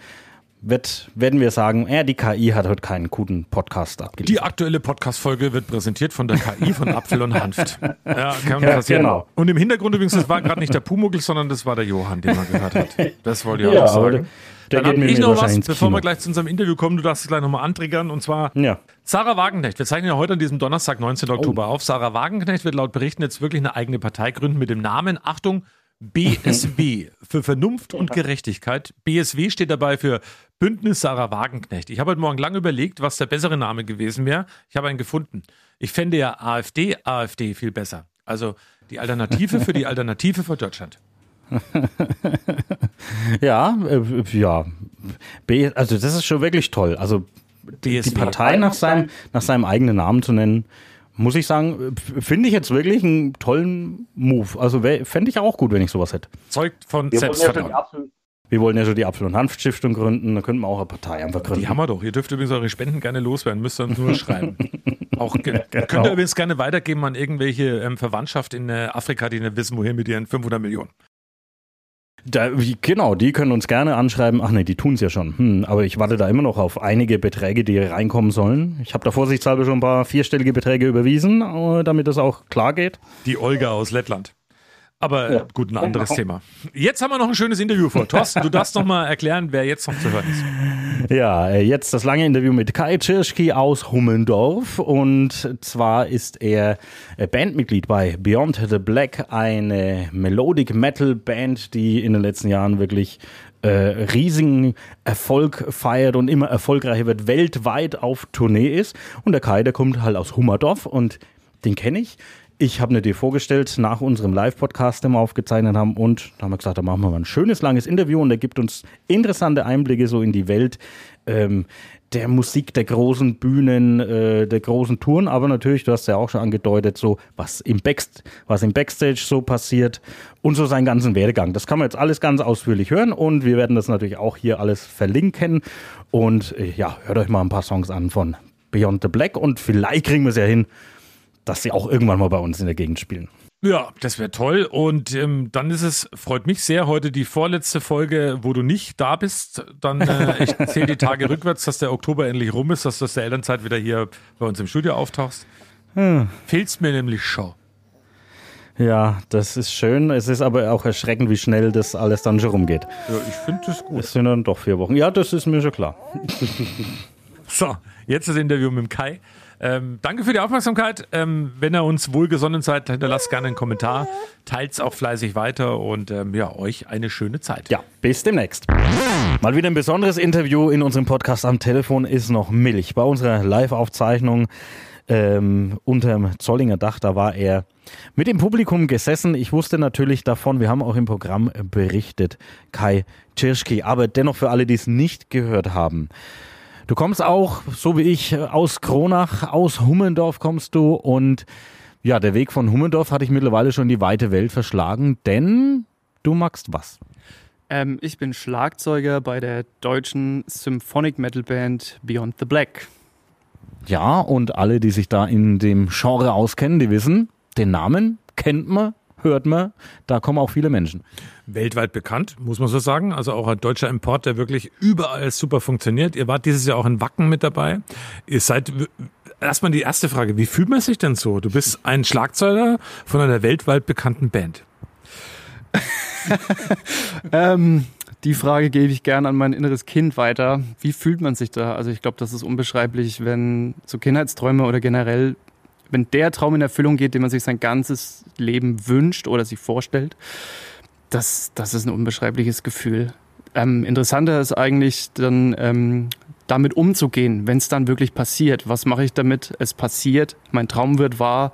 wird, werden wir sagen, ja, die KI hat heute keinen guten Podcast Die abgeliefert. aktuelle Podcast-Folge wird präsentiert von der KI von Apfel und Hanft. (laughs) Ja, kann Ja, passieren. genau. Und im Hintergrund übrigens, das war gerade nicht der Pumuckl, sondern das war der Johann, den man gehört hat. Das wollte ich auch Ja, noch sagen. der Dann geht habe ich mir noch was, bevor wir gleich zu unserem Interview kommen, du darfst es gleich nochmal antriggern. Und zwar Ja. Sarah Wagenknecht. Wir zeichnen ja heute an diesem Donnerstag, 19. Oktober auf. Sarah Wagenknecht wird laut Berichten jetzt wirklich eine eigene Partei gründen mit dem Namen, Achtung, BSW für Vernunft und Gerechtigkeit. BSW steht dabei für Bündnis Sarah Wagenknecht. Ich habe heute Morgen lange überlegt, was der bessere Name gewesen wäre. Ich habe einen gefunden. Ich fände ja AfD, AfD viel besser. Also die Alternative für die Alternative für Deutschland. (laughs) Ja, äh, ja. B, also das ist schon wirklich toll. Also die BSW. Partei nach seinem, nach seinem eigenen Namen zu nennen, muss ich sagen, finde ich jetzt wirklich einen tollen Move. Also fände ich auch gut, wenn ich sowas hätte. Zeugt von Wir wollen ja schon Selbstvertrauen. Wir wollen ja schon die Apfel- und Hanfstiftung gründen, da könnten wir auch eine Partei einfach gründen. Die haben wir doch. Ihr dürft übrigens eure Spenden gerne loswerden, müsst ihr uns nur schreiben. (laughs) Auch ge Genau. könnt ihr übrigens gerne weitergeben an irgendwelche ähm, Verwandtschaft in äh, Afrika, die nicht wissen, wohin mit ihren 500 Millionen. Da, wie, genau, die können uns gerne anschreiben. Ach nee, die tun es ja schon. Hm, aber ich warte da immer noch auf einige Beträge, die reinkommen sollen. Ich habe da vorsichtshalber schon ein paar vierstellige Beträge überwiesen, äh, damit das auch klar geht. Die Olga aus Lettland. Aber äh, gut, ein anderes Thema. Jetzt haben wir noch ein schönes Interview vor. Thorsten, du darfst noch mal erklären, wer jetzt noch zu hören ist. Ja, äh, jetzt das lange Interview mit Kai Tschirschki aus Hummendorf. Und zwar ist er äh, Bandmitglied bei Beyond the Black, eine Melodic Metal Band, die in den letzten Jahren wirklich äh, riesigen Erfolg feiert und immer erfolgreicher wird, weltweit auf Tournee ist. Und der Kai, der kommt halt aus Hummerdorf und den kenne ich. Ich habe mir dir vorgestellt nach unserem Live-Podcast, den wir aufgezeichnet haben. Und da haben wir gesagt, da machen wir mal ein schönes, langes Interview. Und er gibt uns interessante Einblicke so in die Welt ähm, der Musik, der großen Bühnen, äh, der großen Touren. Aber natürlich, du hast ja auch schon angedeutet, so was im, Backst was im Backstage so passiert und so seinen ganzen Werdegang. Das kann man jetzt alles ganz ausführlich hören. Und wir werden das natürlich auch hier alles verlinken. Und äh, ja, hört euch mal ein paar Songs an von Beyond the Black. Und vielleicht kriegen wir es ja hin, dass sie auch irgendwann mal bei uns in der Gegend spielen. Ja, das wäre toll. Und ähm, dann ist es, freut mich sehr, heute die vorletzte Folge, wo du nicht da bist. Dann, äh, (laughs) ich zähle die Tage rückwärts, dass der Oktober endlich rum ist, dass du aus der Elternzeit wieder hier bei uns im Studio auftauchst. Fehlt's mir nämlich schon. Ja, das ist schön. Es ist aber auch erschreckend, wie schnell das alles dann schon rumgeht. Ja, ich finde das gut. Es sind dann doch vier Wochen. Ja, das ist mir schon klar. (laughs) So, jetzt das Interview mit dem Kai. Ähm, danke für die Aufmerksamkeit. Ähm, wenn ihr uns wohlgesonnen seid, hinterlasst gerne einen Kommentar. Teilt's auch fleißig weiter und ähm, ja, euch eine schöne Zeit. Ja, bis demnächst. Mal wieder ein besonderes Interview in unserem Podcast am Telefon ist noch Milch. Bei unserer Live-Aufzeichnung ähm, unterm Zollinger Dach, da war er mit dem Publikum gesessen. Ich wusste natürlich davon, wir haben auch im Programm berichtet, Kai Tschirschki. Aber dennoch für alle, die es nicht gehört haben. Du kommst auch, so wie ich, aus Kronach, aus Hummendorf kommst du und ja, der Weg von Hummendorf hat dich mittlerweile schon die weite Welt verschlagen, denn du magst was? Ähm, ich bin Schlagzeuger bei der deutschen Symphonic Metal Band Beyond the Black. Ja, und alle, die sich da in dem Genre auskennen, die wissen, den Namen kennt man, hört man, da kommen auch viele Menschen. Weltweit bekannt, muss man so sagen. Also auch ein deutscher Import, der wirklich überall super funktioniert. Ihr wart dieses Jahr auch in Wacken mit dabei. Ihr seid erstmal die erste Frage, wie fühlt man sich denn so? Du bist ein Schlagzeuger von einer weltweit bekannten Band. (laughs) Ähm, die Frage gebe ich gerne an mein inneres Kind weiter. Wie fühlt man sich da? Also ich glaube, das ist unbeschreiblich, wenn so Kindheitsträume oder generell, wenn der Traum in Erfüllung geht, den man sich sein ganzes Leben wünscht oder sich vorstellt, das, das ist ein unbeschreibliches Gefühl. Ähm, interessanter ist eigentlich dann ähm, damit umzugehen, wenn es dann wirklich passiert. Was mache ich damit? Es passiert, mein Traum wird wahr.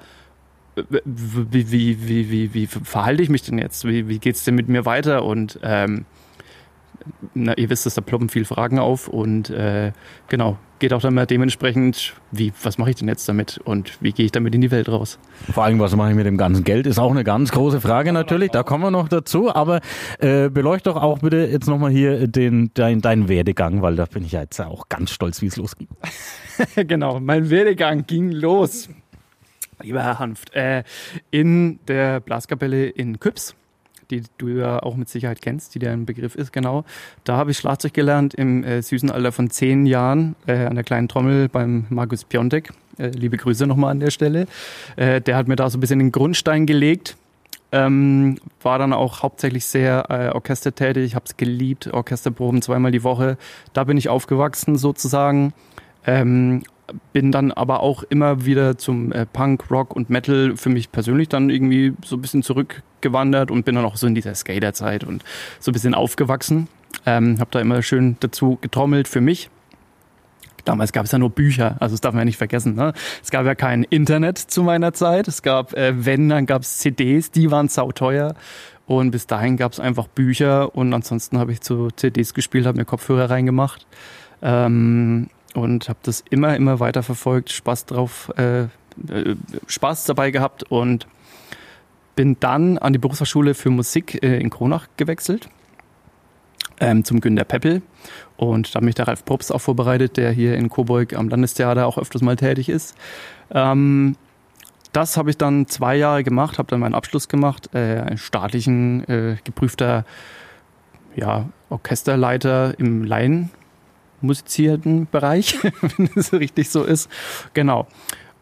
Wie, wie, wie, wie, wie verhalte ich mich denn jetzt? Wie, wie geht es denn mit mir weiter? Und ähm, na, ihr wisst es, da ploppen viele Fragen auf und äh, genau, geht auch dann mal dementsprechend, wie, was mache ich denn jetzt damit und wie gehe ich damit in die Welt raus? Vor allem, was mache ich mit dem ganzen Geld, ist auch eine ganz große Frage natürlich, da kommen wir noch dazu, aber äh, beleucht doch auch bitte jetzt nochmal hier den, dein, deinen Werdegang, weil da bin ich ja jetzt auch ganz stolz, wie es losging. (laughs) genau, mein Werdegang ging los. Lieber Herr Hanft, äh, in der Blaskapelle in Küps, die du ja auch mit Sicherheit kennst, die dir Begriff ist, genau. Da habe ich Schlagzeug gelernt im äh, süßen Alter von zehn Jahren äh, an der kleinen Trommel beim Markus Piontek. Äh, liebe Grüße nochmal an der Stelle. Äh, der hat mir da so ein bisschen den Grundstein gelegt. Ähm, war dann auch hauptsächlich sehr äh, orchestertätig. Ich habe es geliebt, Orchesterproben zweimal die Woche. Da bin ich aufgewachsen sozusagen. Ähm, bin dann aber auch immer wieder zum äh, Punk, Rock und Metal für mich persönlich dann irgendwie so ein bisschen zurückgewandert und bin dann auch so in dieser Skaterzeit und so ein bisschen aufgewachsen. Ähm, habe da immer schön dazu getrommelt für mich. Damals gab es ja nur Bücher, also das darf man ja nicht vergessen. Ne? Es gab ja kein Internet zu meiner Zeit. Es gab, äh, wenn, dann gab es CDs, die waren sauteuer. Und bis dahin gab es einfach Bücher und ansonsten habe ich zu CDs gespielt, habe mir Kopfhörer reingemacht ähm, und habe das immer, immer weiter verfolgt, Spaß drauf, äh, äh, Spaß dabei gehabt und bin dann an die Berufsfachschule für Musik äh, in Kronach gewechselt ähm, zum Günter Peppel. Und da hat mich der Ralf Probst auch vorbereitet, der hier in Coburg am Landestheater auch öfters mal tätig ist. Ähm, das habe ich dann zwei Jahre gemacht, habe dann meinen Abschluss gemacht, äh, einen staatlichen, äh, geprüfter ja, Orchesterleiter im Laien musizierten Bereich, (laughs) wenn es richtig so ist. Genau.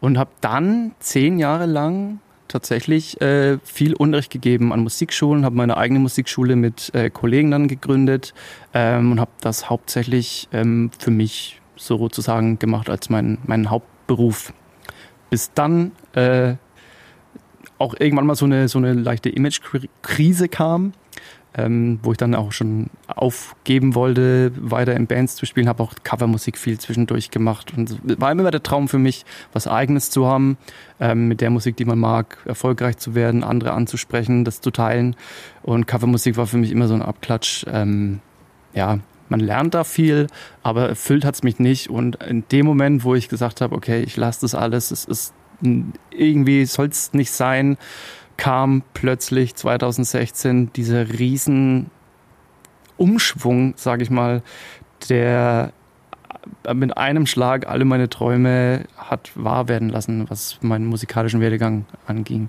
Und habe dann zehn Jahre lang tatsächlich äh, viel Unterricht gegeben an Musikschulen, habe meine eigene Musikschule mit äh, Kollegen dann gegründet ähm, und habe das hauptsächlich ähm, für mich sozusagen gemacht als mein, mein Hauptberuf. Bis dann äh, auch irgendwann mal so eine, so eine leichte Image-Krise kam ähm, wo ich dann auch schon aufgeben wollte, weiter in Bands zu spielen, habe auch Covermusik viel zwischendurch gemacht. Und war immer der Traum für mich, was Eigenes zu haben, ähm, mit der Musik, die man mag, erfolgreich zu werden, andere anzusprechen, das zu teilen. Und Covermusik war für mich immer so ein Abklatsch. Ähm, ja, man lernt da viel, aber erfüllt hat es mich nicht. Und in dem Moment, wo ich gesagt habe, okay, ich lasse das alles, es ist irgendwie soll es nicht sein, kam plötzlich 2016 dieser riesen Umschwung, sage ich mal, der mit einem Schlag alle meine Träume hat wahr werden lassen, was meinen musikalischen Werdegang anging.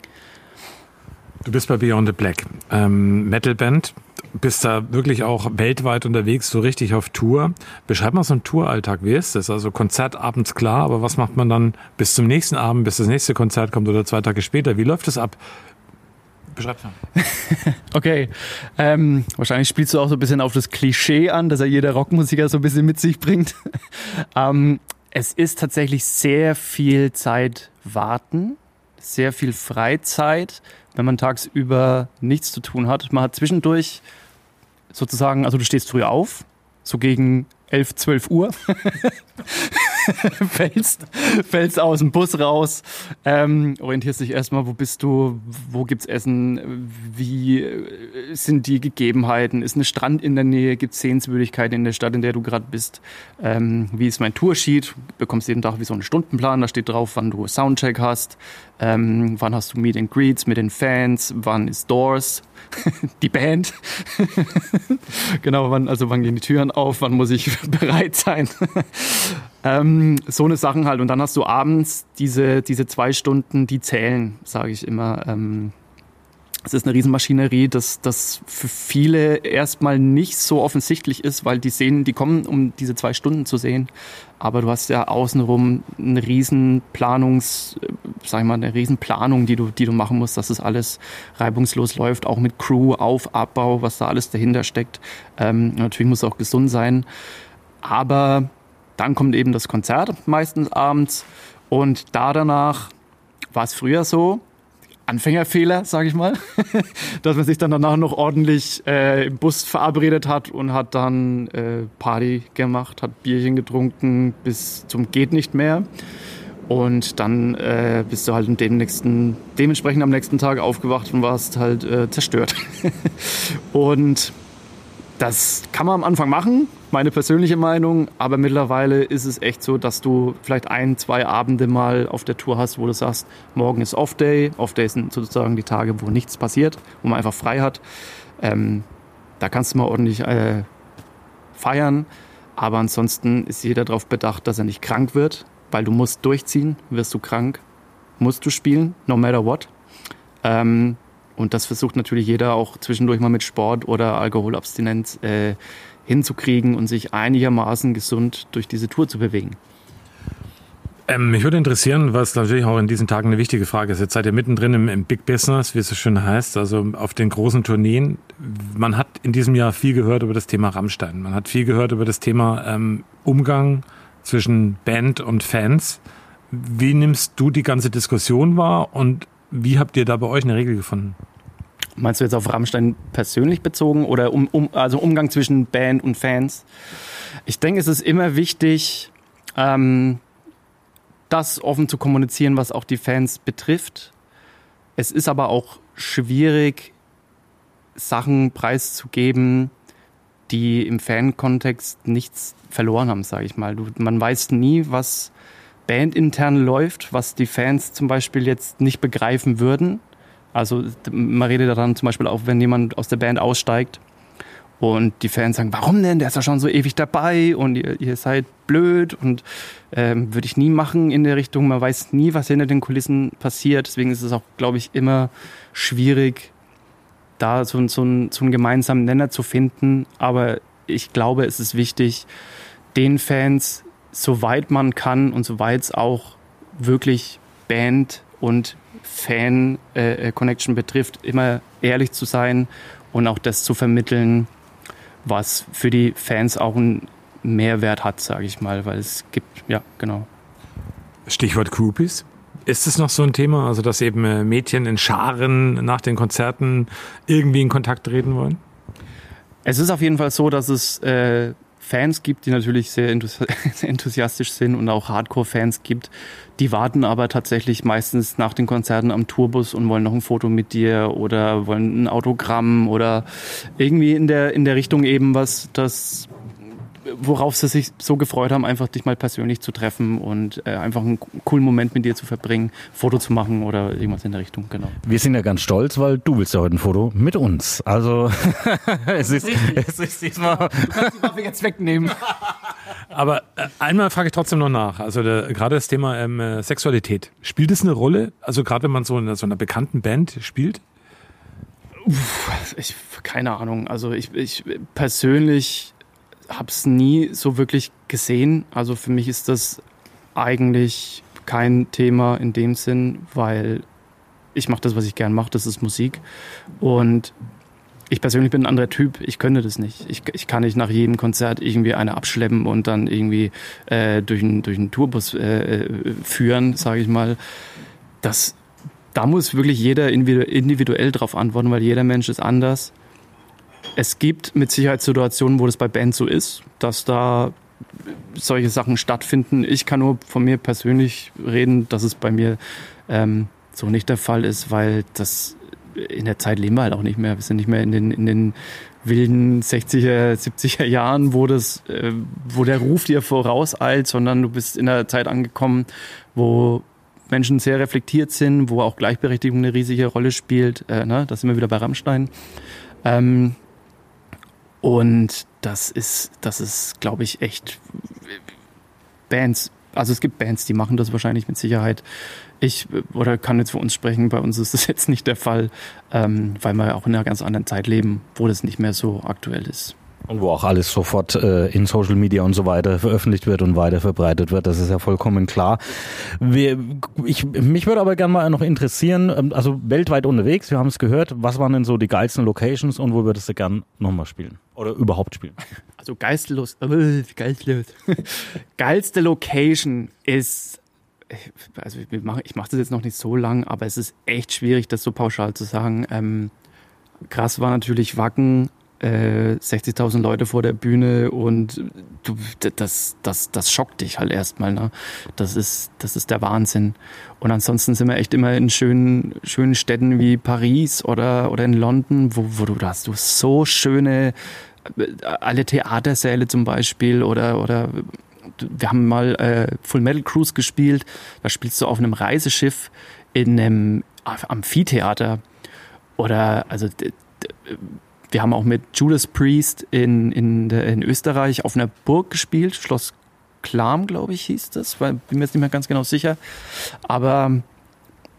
Du bist bei Beyond the Black, ähm, Metalband, bist da wirklich auch weltweit unterwegs, so richtig auf Tour. Beschreib mal so einen Touralltag, wie ist das? Also Konzert abends klar, aber was macht man dann bis zum nächsten Abend, bis das nächste Konzert kommt oder zwei Tage später? Wie läuft das ab? Beschreib's mal. (laughs) okay. Ähm, wahrscheinlich spielst du auch so ein bisschen auf das Klischee an, dass ja jeder Rockmusiker so ein bisschen mit sich bringt. (laughs) ähm, es ist tatsächlich sehr viel Zeit warten, sehr viel Freizeit, wenn man tagsüber nichts zu tun hat. Man hat zwischendurch sozusagen, also du stehst früh auf, so gegen 11, 12 Uhr. (laughs) (laughs) fällst, fällst aus dem Bus raus, ähm, orientierst dich erstmal, wo bist du, wo gibt's Essen, wie äh, sind die Gegebenheiten, ist ein Strand in der Nähe, gibt's Sehenswürdigkeiten in der Stadt, in der du gerade bist, ähm, wie ist mein Toursheet, bekommst jeden Tag wie so einen Stundenplan, da steht drauf, wann du Soundcheck hast, ähm, wann hast du Meet and Greets mit den Fans, wann ist Doors, (laughs) die Band. (laughs) genau, wann, also wann gehen die Türen auf, wann muss ich bereit sein. Ähm, so eine Sachen halt. Und dann hast du abends diese, diese zwei Stunden, die zählen, sage ich immer. Ähm, es ist eine Riesenmaschinerie, dass das für viele erstmal nicht so offensichtlich ist, weil die sehen, die kommen, um diese zwei Stunden zu sehen. Aber du hast ja außenrum eine Riesenplanungs, sag ich mal, eine Riesenplanung, die du, die du machen musst, dass es das alles reibungslos läuft, auch mit Crew, Auf, Abbau, was da alles dahinter steckt. Ähm, natürlich muss es auch gesund sein. Aber dann kommt eben das Konzert meistens abends und da danach war es früher so, Anfängerfehler, sage ich mal, (laughs) dass man sich dann danach noch ordentlich äh, im Bus verabredet hat und hat dann äh, Party gemacht, hat Bierchen getrunken bis zum geht nicht mehr. Und dann äh, bist du halt dem nächsten, dementsprechend am nächsten Tag aufgewacht und warst halt äh, zerstört. (laughs) und das kann man am Anfang machen, meine persönliche Meinung, aber mittlerweile ist es echt so, dass du vielleicht ein, zwei Abende mal auf der Tour hast, wo du sagst, morgen ist Off-Day. Off-Day sind sozusagen die Tage, wo nichts passiert, wo man einfach frei hat. Ähm, da kannst du mal ordentlich äh, feiern, aber ansonsten ist jeder darauf bedacht, dass er nicht krank wird, weil du musst durchziehen, wirst du krank, musst du spielen, no matter what. Ähm, und das versucht natürlich jeder auch zwischendurch mal mit Sport oder Alkoholabstinenz äh, hinzukriegen und sich einigermaßen gesund durch diese Tour zu bewegen. Ähm, mich würde interessieren, was natürlich auch in diesen Tagen eine wichtige Frage ist. Jetzt seid ihr mittendrin im, im, Big Business, wie es so schön heißt, also auf den großen Tourneen. Man hat in diesem Jahr viel gehört über das Thema Rammstein. Man hat viel gehört über das Thema ähm, Umgang zwischen Band und Fans. Wie nimmst du die ganze Diskussion wahr und wie habt ihr da bei euch eine Regel gefunden? Meinst du jetzt auf Rammstein persönlich bezogen oder um, um, also Umgang zwischen Band und Fans? Ich denke, es ist immer wichtig, ähm, das offen zu kommunizieren, was auch die Fans betrifft. Es ist aber auch schwierig, Sachen preiszugeben, die im Fan-Kontext nichts verloren haben, sage ich mal. Du, man weiß nie, was bandintern läuft, was die Fans zum Beispiel jetzt nicht begreifen würden. Also man redet daran zum Beispiel auch, wenn jemand aus der Band aussteigt und die Fans sagen, warum denn? Der ist ja schon so ewig dabei und ihr, ihr seid blöd und ähm, würde ich nie machen in der Richtung. Man weiß nie, was hinter den Kulissen passiert. Deswegen ist es auch, glaube ich, immer schwierig, da so, so, so einen gemeinsamen Nenner zu finden. Aber ich glaube, es ist wichtig, den Fans, soweit man kann und soweit es auch wirklich Band und Fan-Connection betrifft, immer ehrlich zu sein und auch das zu vermitteln, was für die Fans auch einen Mehrwert hat, sage ich mal, weil es gibt, ja, genau. Stichwort Groupies. Ist es noch so ein Thema, also dass eben äh, Mädchen in Scharen nach den Konzerten irgendwie in Kontakt treten wollen? Es ist auf jeden Fall so, dass es äh, Fans gibt, die natürlich (laughs) sehr enthusiastisch sind und auch Hardcore-Fans gibt. Die warten aber tatsächlich meistens nach den Konzerten am Tourbus und wollen noch ein Foto mit dir oder wollen ein Autogramm oder irgendwie in der, in der Richtung eben was, das worauf sie sich so gefreut haben, einfach dich mal persönlich zu treffen und äh, einfach einen coolen Moment mit dir zu verbringen, Foto zu machen oder irgendwas in der Richtung, genau. Wir sind ja ganz stolz, weil du willst ja heute ein Foto mit uns. Also (laughs) es ist, es ist diesmal. Du kannst die Waffe jetzt wegnehmen. (laughs) Aber äh, einmal frage ich trotzdem noch nach. Also der, gerade das Thema ähm, äh, Sexualität. Spielt es eine Rolle? Also gerade wenn man so in so einer bekannten Band spielt? Uff, ich, keine Ahnung. Also ich, ich persönlich habe es nie so wirklich gesehen. Also für mich ist das eigentlich kein Thema in dem Sinn, weil ich mache das, was ich gern mache, das ist Musik. Und ich persönlich bin ein anderer Typ, ich könnte das nicht. Ich, ich kann nicht nach jedem Konzert irgendwie eine abschleppen und dann irgendwie äh, durch, einen, durch einen Tourbus äh, führen, sage ich mal. Das, da muss wirklich jeder individuell drauf antworten, weil jeder Mensch ist anders. Es gibt mit Sicherheit Situationen, wo das bei Bands so ist, dass da solche Sachen stattfinden. Ich kann nur von mir persönlich reden, dass es bei mir ähm, so nicht der Fall ist, weil das in der Zeit leben wir halt auch nicht mehr. Wir sind nicht mehr in den, in den wilden 60er, 70er Jahren, wo das, äh, wo der Ruf dir vorauseilt, sondern du bist in einer Zeit angekommen, wo Menschen sehr reflektiert sind, wo auch Gleichberechtigung eine riesige Rolle spielt. Äh, ne? Da sind wir wieder bei Rammstein. Ähm, und das ist, das ist, glaube ich, echt Bands. Also es gibt Bands, die machen das wahrscheinlich mit Sicherheit. Ich oder kann jetzt für uns sprechen. Bei uns ist das (laughs) jetzt nicht der Fall, ähm, weil wir auch in einer ganz anderen Zeit leben, wo das nicht mehr so aktuell ist. Und wo auch alles sofort äh, in Social Media und so weiter veröffentlicht wird und weiter verbreitet wird, das ist ja vollkommen klar. Wir, ich, mich würde aber gerne mal noch interessieren, ähm, also weltweit unterwegs, wir haben es gehört, was waren denn so die geilsten Locations und wo würdest du gern nochmal spielen? Oder überhaupt spielen? Also geistlos, äh, geistlos. (laughs) geilste Location ist also ich mache mach das jetzt noch nicht so lang, aber es ist echt schwierig, das so pauschal zu sagen. Ähm, krass war natürlich Wacken, äh, 60.000 Leute vor der Bühne und du, das, das, das schockt dich halt erstmal. Ne? Das, ist, das ist der Wahnsinn. Und ansonsten sind wir echt immer in schönen, schönen Städten wie Paris oder, oder in London, wo, wo du da hast du so schöne, äh, alle Theatersäle zum Beispiel oder, oder wir haben mal äh, Full Metal Cruise gespielt. Da spielst du auf einem Reiseschiff in einem Amphitheater. Oder also wir haben auch mit Judas Priest in, in, in Österreich auf einer Burg gespielt. Schloss Klam, glaube ich, hieß das. Weil, bin mir jetzt nicht mehr ganz genau sicher. Aber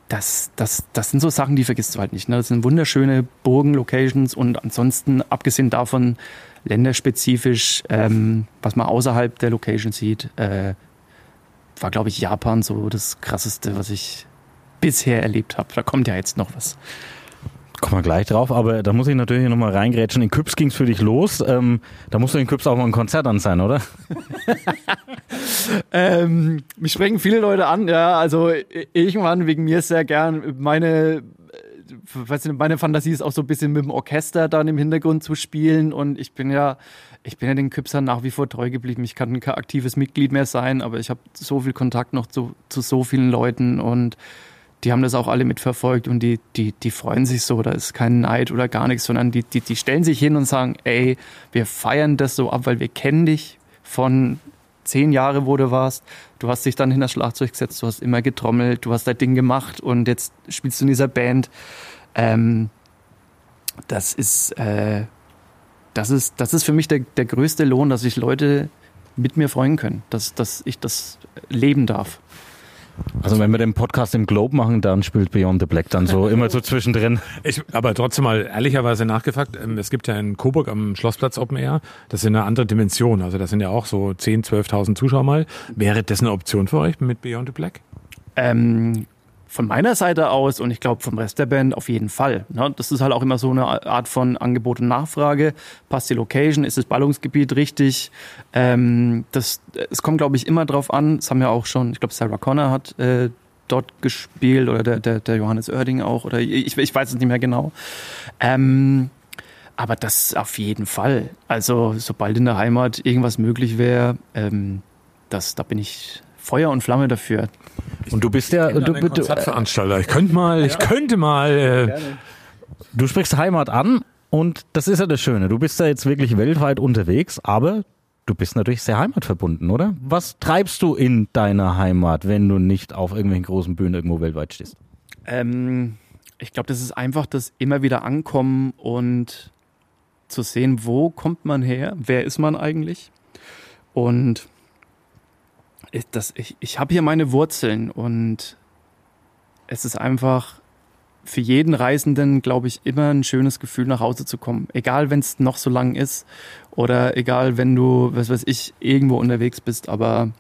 das, das, das sind so Sachen, die vergisst du halt nicht. Ne? Das sind wunderschöne Burgen-Locations und ansonsten, abgesehen davon, länderspezifisch, ähm, was man außerhalb der Location sieht, äh, war, glaube ich, Japan so das krasseste, was ich bisher erlebt habe. Da kommt ja jetzt noch was. Kommen wir gleich drauf, aber da muss ich natürlich nochmal reingrätschen. In Küps ging es für dich los. Ähm, da musst du in Küps auch mal ein Konzert an sein, oder? (laughs) ähm, mich sprechen viele Leute an, ja. Also irgendwann wegen mir sehr gern. Meine weißt du, meine Fantasie ist auch so ein bisschen mit dem Orchester dann im Hintergrund zu spielen und ich bin ja, ich bin ja den Küpsern nach wie vor treu geblieben. Ich kann kein aktives Mitglied mehr sein, aber ich habe so viel Kontakt noch zu, zu so vielen Leuten und die haben das auch alle mitverfolgt und die, die, die freuen sich so. Da ist kein Neid oder gar nichts, sondern die, die, die stellen sich hin und sagen, ey, wir feiern das so ab, weil wir kennen dich von zehn Jahre, wo du warst. Du hast dich dann hinter das Schlagzeug gesetzt, du hast immer getrommelt, du hast dein Ding gemacht und jetzt spielst du in dieser Band. Ähm, das ist, äh, das ist, das ist für mich der, der größte Lohn, dass sich Leute mit mir freuen können, dass, dass ich das leben darf. Also wenn wir den Podcast im Globe machen, dann spielt Beyond the Black dann so (laughs) immer so zwischendrin. Ich, aber trotzdem mal ehrlicherweise nachgefragt, ähm, es gibt ja in Coburg am Schlossplatz Open Air, das ist eine andere Dimension, also das sind ja auch so 10.000, 12.000 Zuschauer mal. Wäre das eine Option für euch mit Beyond the Black? Ähm, von meiner Seite aus und ich glaube vom Rest der Band auf jeden Fall. Ne? Das ist halt auch immer so eine Art von Angebot und Nachfrage. Passt die Location? Ist das Ballungsgebiet richtig? Ähm, das, es kommt, glaube ich, immer drauf an. Das haben ja auch schon, ich glaube, Sarah Connor hat äh, dort gespielt oder der, der, der Johannes Oerding auch oder ich, ich weiß es nicht mehr genau. Ähm, aber das auf jeden Fall. Also sobald in der Heimat irgendwas möglich wäre, ähm, das, da bin ich Feuer und Flamme dafür. Und du bist ja, du, Du, Konzertveranstalter. Ich könnte mal, ich könnte mal. Äh, du sprichst Heimat an und das ist ja das Schöne. Du bist ja jetzt wirklich weltweit unterwegs, aber du bist natürlich sehr heimatverbunden, oder? Was treibst du in deiner Heimat, wenn du nicht auf irgendwelchen großen Bühnen irgendwo weltweit stehst? Ähm, ich glaube, das ist einfach das immer wieder ankommen und zu sehen, wo kommt man her, wer ist man eigentlich. Und ich, das, ich, ich habe hier meine Wurzeln und es ist einfach für jeden Reisenden, glaube ich, immer ein schönes Gefühl, nach Hause zu kommen. Egal, wenn es noch so lang ist oder egal, wenn du, was weiß ich, irgendwo unterwegs bist. Aber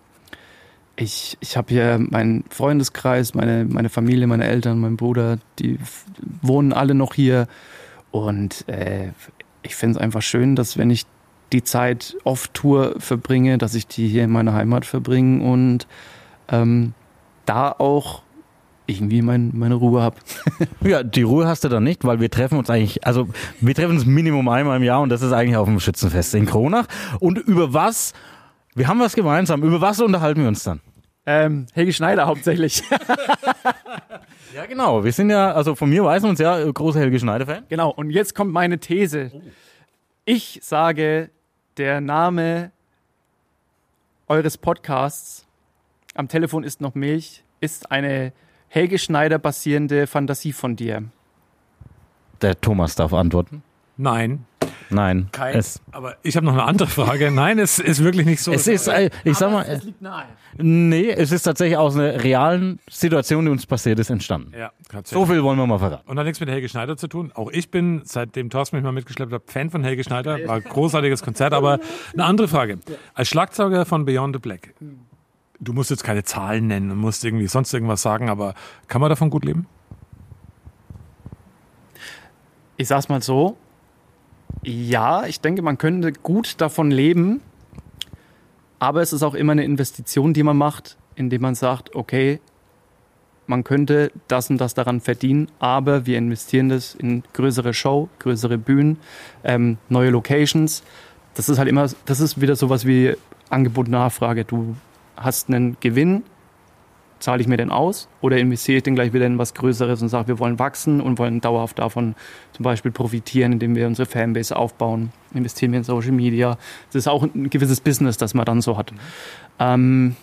ich, ich habe hier meinen Freundeskreis, meine, meine Familie, meine Eltern, mein Bruder, die wohnen alle noch hier. Und äh, ich finde es einfach schön, dass wenn ich die Zeit off Tour verbringe, dass ich die hier in meiner Heimat verbringe und ähm, da auch irgendwie mein, meine Ruhe habe. (laughs) Ja, die Ruhe hast du dann nicht, weil wir treffen uns eigentlich, also wir treffen uns Minimum einmal im Jahr und das ist eigentlich auf dem Schützenfest in Kronach. Und über was, wir haben was gemeinsam, über was unterhalten wir uns dann? Ähm, Helge Schneider hauptsächlich. (laughs) Ja, genau. Wir sind ja, also von mir weiß man uns ja, großer Helge Schneider-Fan. Genau, und jetzt kommt meine These. Ich sage, der Name eures Podcasts Am Telefon ist noch Milch ist eine Helge Schneider basierende Fantasie von dir. Der Thomas darf antworten. nein. Nein. Kein, Es, aber ich habe noch eine andere Frage. Nein, es ist wirklich nicht so. es ist, äh, ich sag mal, äh, liegt nahe. nee, es ist tatsächlich aus einer realen Situation, die uns passiert ist, entstanden. ja, tatsächlich. So viel wollen wir mal verraten. Und hat nichts mit Helge Schneider zu tun. Auch ich bin, seitdem Thorsten mich mal mitgeschleppt hat, Fan von Helge Schneider. War ein großartiges Konzert, aber eine andere Frage. Als Schlagzeuger von Beyond the Black, du musst jetzt keine Zahlen nennen und musst irgendwie sonst irgendwas sagen, aber kann man davon gut leben? Ich sag's mal so. Ja, ich denke, man könnte gut davon leben. Aber es ist auch immer eine Investition, die man macht, indem man sagt, okay, man könnte das und das daran verdienen, aber wir investieren das in größere Show, größere Bühnen, ähm, neue Locations. Das ist halt immer, das ist wieder sowas wie Angebot Nachfrage. Du hast einen Gewinn, zahle ich mir den aus oder investiere ich den gleich wieder in was Größeres und sage, wir wollen wachsen und wollen dauerhaft davon zum Beispiel profitieren, indem wir unsere Fanbase aufbauen, investieren wir in Social Media. Das ist auch ein gewisses Business, das man dann so hat. Ähm,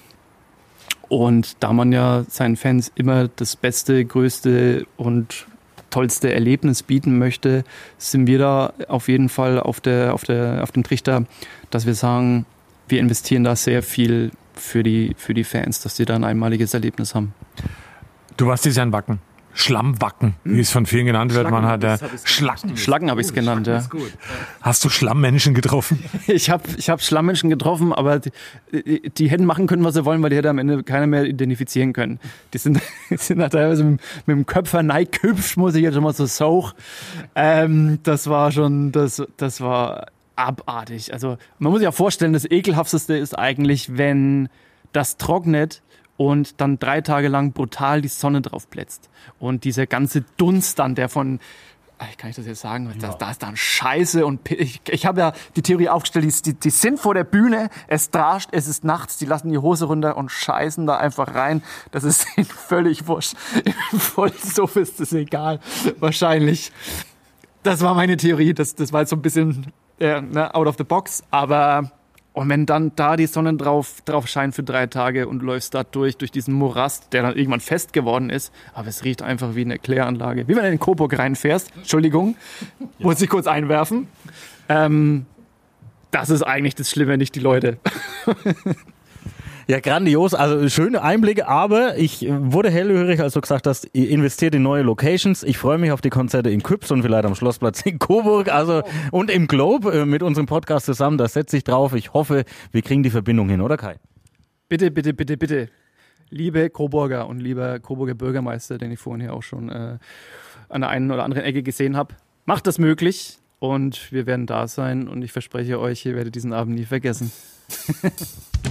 und da man ja seinen Fans immer das beste, größte und tollste Erlebnis bieten möchte, sind wir da auf jeden Fall auf, der, auf, der, auf dem Trichter, dass wir sagen, wir investieren da sehr viel für die, für die Fans, dass die da ein einmaliges Erlebnis haben. Du warst dieses Jahr in Wacken. Schlammwacken, wie es von vielen genannt wird. Man hat ja Schlacken. Schlacken habe ich es genannt, ja. Hast du Schlammmenschen getroffen? (laughs) Ich habe ich hab Schlammmenschen getroffen, aber die, die hätten machen können, was sie wollen, weil die hätte am Ende keiner mehr identifizieren können. Die sind, (laughs) die sind da teilweise mit, mit dem Köpfer neigküpft, muss ich jetzt schon mal so sauch. Ähm, das war schon, das, das war abartig. Also man muss sich ja vorstellen, das ekelhafteste ist eigentlich, wenn das trocknet und dann drei Tage lang brutal die Sonne drauf blitzt. Und dieser ganze Dunst dann, der von Ey, kann ich das jetzt sagen? Da, da ist dann Scheiße und ich, ich habe ja die Theorie aufgestellt, die, die, sind vor der Bühne, es drascht, es ist nachts, die lassen die Hose runter und scheißen da einfach rein. Das ist (laughs) ihnen völlig wurscht. Im Vollsuff ist es egal. Wahrscheinlich. Das war meine Theorie. Das, das war jetzt so ein bisschen äh, ne, out of the box. Aber und wenn dann da die Sonne drauf, drauf scheint für drei Tage und läufst da durch, durch diesen Morast, der dann irgendwann fest geworden ist, aber es riecht einfach wie eine Kläranlage. Wie wenn du in den Coburg reinfährst. Entschuldigung, muss ich kurz einwerfen. Ähm, das ist eigentlich das Schlimme, nicht die Leute. (laughs) Ja, grandios. Also schöne Einblicke, aber ich wurde hellhörig, als du gesagt hast, investiert in neue Locations. Ich freue mich auf die Konzerte in Küps und vielleicht am Schlossplatz in Coburg also, und im Globe äh, mit unserem Podcast zusammen. Da setze ich drauf. Ich hoffe, wir kriegen die Verbindung hin, oder Kai? Bitte, bitte, bitte, bitte. Liebe Coburger und lieber Coburger Bürgermeister, den ich vorhin hier auch schon äh, an der einen oder anderen Ecke gesehen habe, macht das möglich und wir werden da sein und ich verspreche euch, ihr werdet diesen Abend nie vergessen. (laughs)